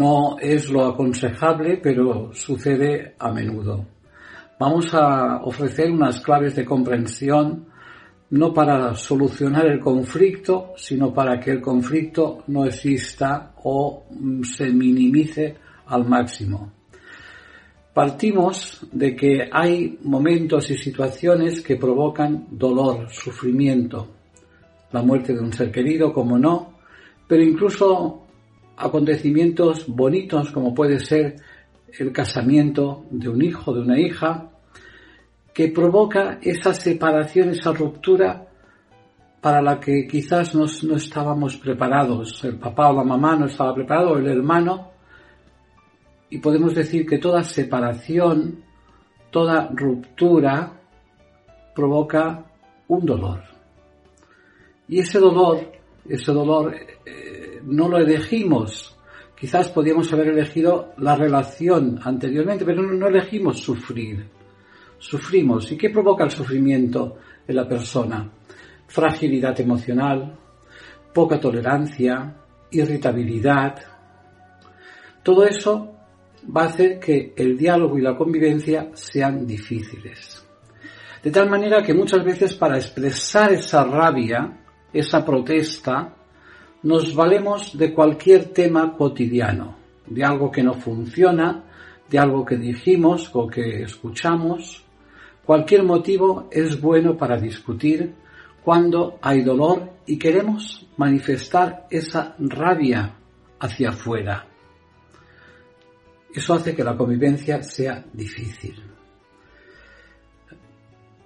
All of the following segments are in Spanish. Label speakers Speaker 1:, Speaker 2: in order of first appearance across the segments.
Speaker 1: No es lo aconsejable, pero sucede a menudo. Vamos a ofrecer unas claves de comprensión no para solucionar el conflicto, sino para que el conflicto no exista o mm, se minimice al máximo. Partimos de que hay momentos y situaciones que provocan dolor, sufrimiento, la muerte de un ser querido, como no, pero incluso acontecimientos bonitos como puede ser el casamiento de un hijo, de una hija, que provoca esa separación, esa ruptura para la que quizás no, estábamos preparados. El papá o la mamá no estaba preparado, el hermano. Y podemos decir que toda separación, toda ruptura provoca un dolor. Y ese dolor, ese dolor eh, no lo elegimos. Quizás podíamos haber elegido la relación anteriormente, pero no, elegimos sufrir. Sufrimos. ¿Y qué provoca el sufrimiento en la persona? Fragilidad emocional, poca tolerancia, irritabilidad. Todo eso va a hacer que el diálogo y la convivencia sean difíciles. De tal manera que muchas veces para expresar esa rabia, esa protesta, nos valemos de cualquier tema cotidiano, de algo que no funciona, de algo que dijimos o que escuchamos. Cualquier motivo es bueno para discutir cuando hay dolor y queremos manifestar esa rabia hacia afuera. Eso hace que la convivencia sea difícil.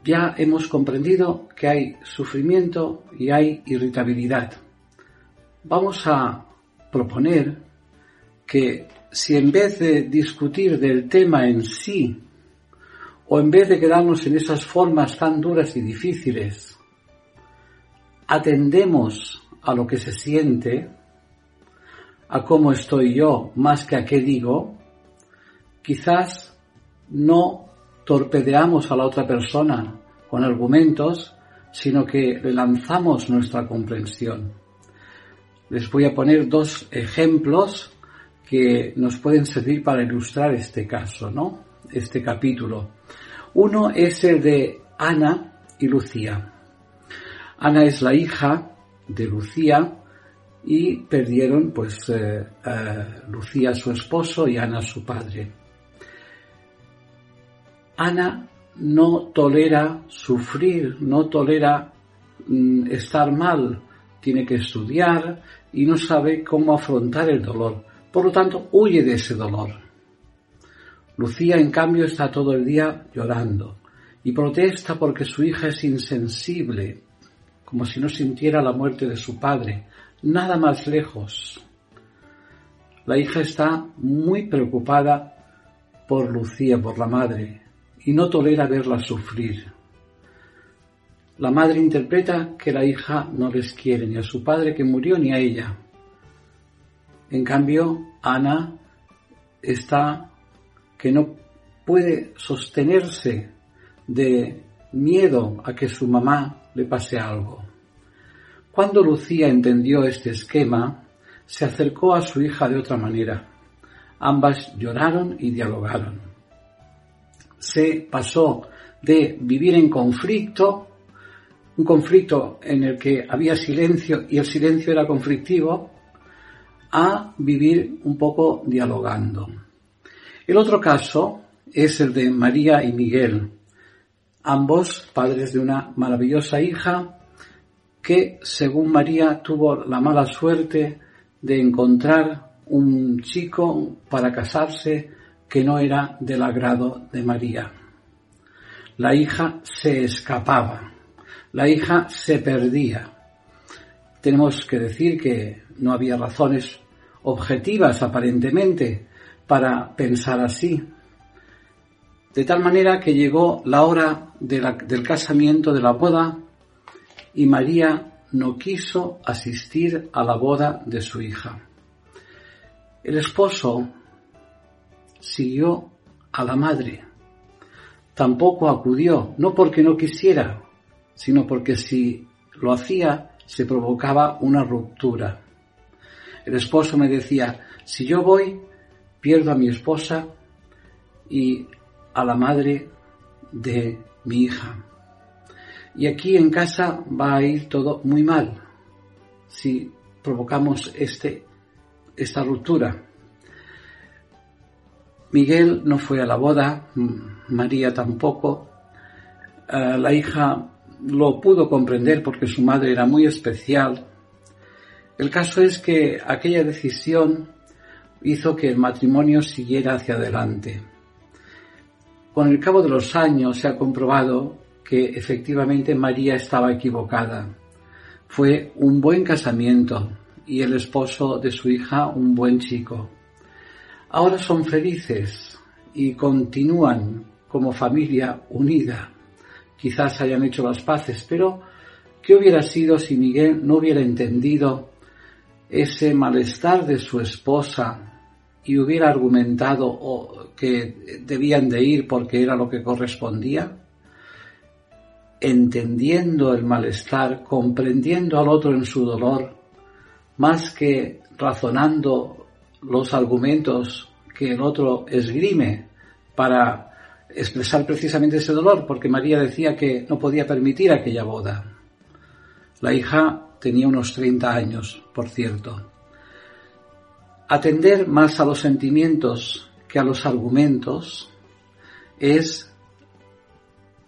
Speaker 1: Ya hemos comprendido que hay sufrimiento y hay irritabilidad. Vamos a proponer que si en vez de discutir del tema en sí, o en vez de quedarnos en esas formas tan duras y difíciles, atendemos a lo que se siente, a cómo estoy yo más que a qué digo, quizás no torpedeamos a la otra persona con argumentos, sino que le lanzamos nuestra comprensión. Les voy a poner dos ejemplos que nos pueden servir para ilustrar este caso, ¿no? Este capítulo. Uno es el de Ana y Lucía. Ana es la hija de Lucía y perdieron pues eh, Lucía su esposo y Ana su padre. Ana no tolera sufrir, no tolera mm, estar mal, tiene que estudiar y no sabe cómo afrontar el dolor. Por lo tanto, huye de ese dolor. Lucía, en cambio, está todo el día llorando y protesta porque su hija es insensible, como si no sintiera la muerte de su padre, nada más lejos. La hija está muy preocupada por Lucía, por la madre, y no tolera verla sufrir. La madre interpreta que la hija no les quiere ni a su padre que murió ni a ella. En cambio, Ana está que no puede sostenerse de miedo a que su mamá le pase algo. Cuando Lucía entendió este esquema, se acercó a su hija de otra manera. Ambas lloraron y dialogaron. Se pasó de vivir en conflicto, un conflicto en el que había silencio y el silencio era conflictivo, a vivir un poco dialogando. El otro caso es el de María y Miguel, ambos padres de una maravillosa hija que, según María, tuvo la mala suerte de encontrar un chico para casarse que no era del agrado de María. la hija se escapaba, la hija se perdía. Tenemos que decir que no había razones objetivas aparentemente para pensar así. De tal manera que llegó la hora del casamiento, de la boda, y María no quiso asistir a la boda de su hija. El esposo siguió a la madre. Tampoco acudió, no porque no quisiera, sino porque si lo hacía se provocaba una ruptura. El esposo me decía, si yo voy, pierdo a mi esposa y a la madre de mi hija. Y aquí en casa va a ir todo muy mal si provocamos este, esta ruptura. Miguel no fue a la boda, María tampoco. Eh, la hija lo pudo comprender porque su madre era muy especial. El caso es que aquella decisión hizo que el matrimonio siguiera hacia adelante. Con el cabo de los años se ha comprobado que efectivamente María estaba equivocada. Fue un buen casamiento y el esposo de su hija un buen chico. Ahora son felices y continúan como familia unida. Quizás hayan hecho las paces, pero ¿qué hubiera sido si Miguel no hubiera entendido ese malestar de su esposa y hubiera argumentado que debían de ir porque era lo que correspondía? entendiendo el malestar, comprendiendo al otro en su dolor, más que razonando los argumentos que el otro esgrime para expresar precisamente ese dolor, porque María decía que no podía permitir aquella boda. La hija tenía unos 30 años, por cierto. Atender más a los sentimientos que a los argumentos es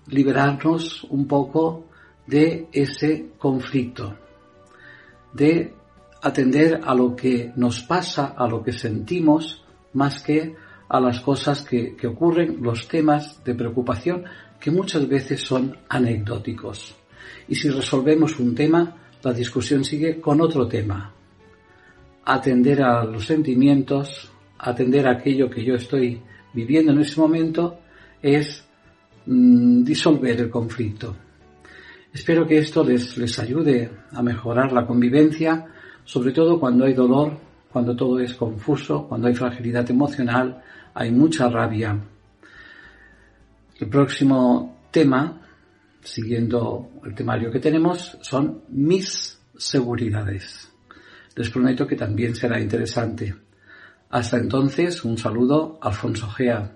Speaker 1: liberarnos un poco de ese conflicto, de atender a lo que nos pasa, a lo que sentimos, más que a las cosas que, ocurren, los temas de preocupación que muchas veces son anecdóticos. Y si resolvemos un tema, la discusión sigue con otro tema. Atender a los sentimientos, atender a aquello que yo estoy viviendo en ese momento, es Mm, disolver el conflicto. Espero que esto les, les ayude a mejorar la convivencia, sobre todo cuando hay dolor, cuando todo es confuso, cuando hay fragilidad emocional, hay mucha rabia. El próximo tema, siguiendo el temario que tenemos, son mis seguridades. Les prometo que también será interesante. Hasta entonces, un saludo, Alfonso Gea.